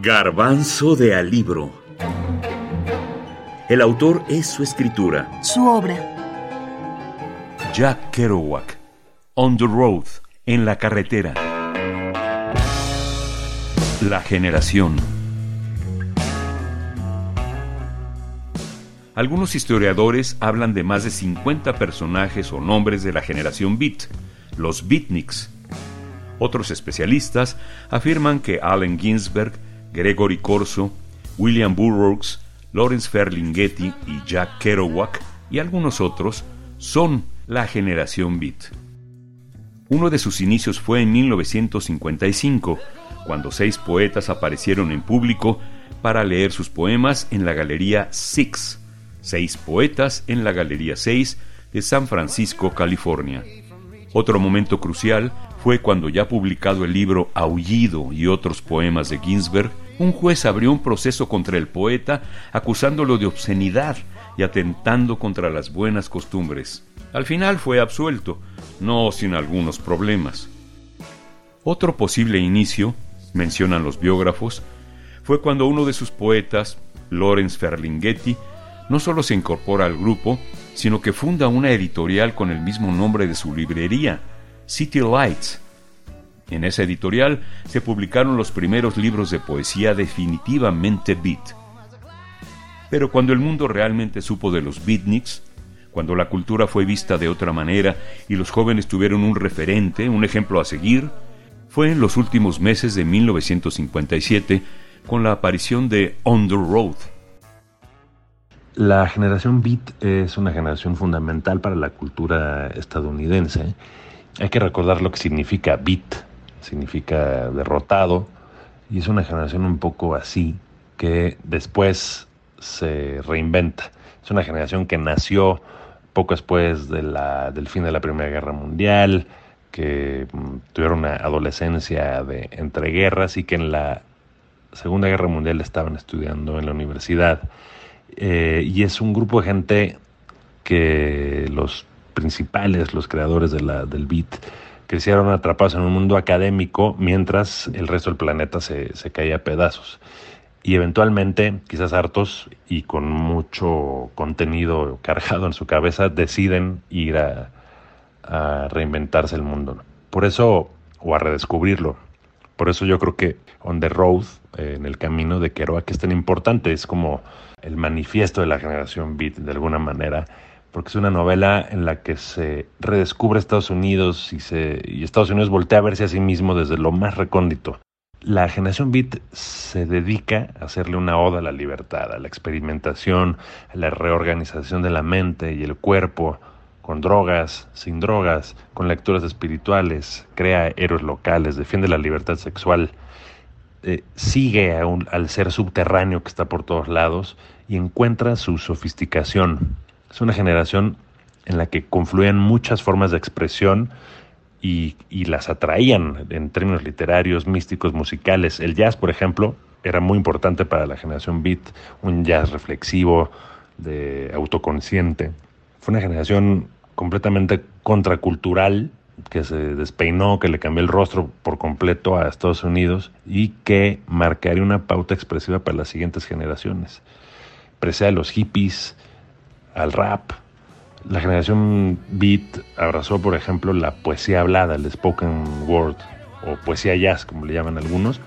Garbanzo de Alibro. El autor es su escritura. Su obra. Jack Kerouac. On the Road. En la carretera. La generación. Algunos historiadores hablan de más de 50 personajes o nombres de la generación Beat, los Beatniks. Otros especialistas afirman que Allen Ginsberg Gregory Corso, William Burroughs, Lawrence Ferlinghetti y Jack Kerouac y algunos otros son la generación Beat. Uno de sus inicios fue en 1955, cuando seis poetas aparecieron en público para leer sus poemas en la Galería Six, seis poetas en la Galería 6 de San Francisco, California. Otro momento crucial fue cuando ya publicado el libro Aullido y otros poemas de Ginsberg, un juez abrió un proceso contra el poeta acusándolo de obscenidad y atentando contra las buenas costumbres. Al final fue absuelto, no sin algunos problemas. Otro posible inicio, mencionan los biógrafos, fue cuando uno de sus poetas, Lawrence Ferlinghetti, no solo se incorpora al grupo, sino que funda una editorial con el mismo nombre de su librería, City Lights. En esa editorial se publicaron los primeros libros de poesía definitivamente beat. Pero cuando el mundo realmente supo de los beatniks, cuando la cultura fue vista de otra manera y los jóvenes tuvieron un referente, un ejemplo a seguir, fue en los últimos meses de 1957 con la aparición de On the Road, la generación beat es una generación fundamental para la cultura estadounidense. Hay que recordar lo que significa beat, significa derrotado, y es una generación un poco así que después se reinventa. Es una generación que nació poco después del fin de la Primera Guerra Mundial, que mm, tuvieron una adolescencia de entre guerras y que en la Segunda Guerra Mundial estaban estudiando en la universidad eh, y es un grupo de gente que los principales, los creadores de la, del beat, crecieron atrapados en un mundo académico mientras el resto del planeta se, se caía a pedazos. Y eventualmente, quizás hartos y con mucho contenido cargado en su cabeza, deciden ir a, a reinventarse el mundo. Por eso, o a redescubrirlo. Por eso yo creo que On the Road, eh, en el camino de Kerouac, es tan importante. Es como el manifiesto de la generación beat, de alguna manera, porque es una novela en la que se redescubre Estados Unidos y, Estados Unidos voltea a verse a sí mismo desde lo más recóndito. La generación Beat se dedica a hacerle una oda a la libertad, a la experimentación, a la reorganización de la mente y el cuerpo, con drogas, sin drogas, con lecturas espirituales, crea héroes locales, defiende la libertad sexual, eh, sigue al ser subterráneo que está por todos lados y encuentra su sofisticación. Es una generación en la que confluían muchas formas de expresión y, y, las atraían en términos literarios, místicos, musicales. El jazz, por ejemplo, era muy importante para la generación beat, un jazz reflexivo, de autoconsciente. Fue una generación completamente contracultural que se despeinó, que le cambió el rostro por completo a Estados Unidos y que marcaría una pauta expresiva para las siguientes generaciones. Precede a los hippies, al rap. La generación beat abrazó, por ejemplo, la poesía hablada, el spoken word o poesía jazz, como le llaman algunos,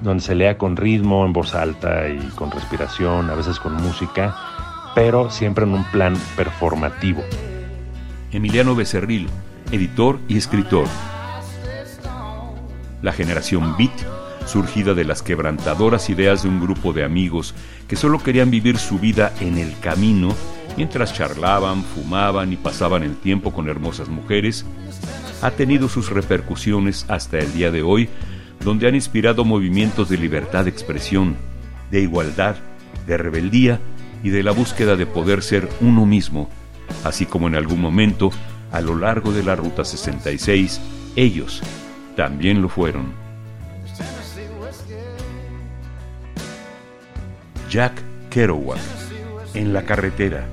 donde se lea con ritmo, en voz alta y con respiración, a veces con música, pero siempre en un plan performativo. Emiliano Becerril, editor y escritor. La generación Beat, surgida de las quebrantadoras ideas de un grupo de amigos que solo querían vivir su vida en el camino, mientras charlaban, fumaban y pasaban el tiempo con hermosas mujeres, ha tenido sus repercusiones hasta el día de hoy, donde han inspirado movimientos de libertad de expresión, de igualdad, de rebeldía y de la búsqueda de poder ser uno mismo, así como en algún momento a lo largo de la Ruta 66, ellos también lo fueron. Jack Kerouac, en la carretera.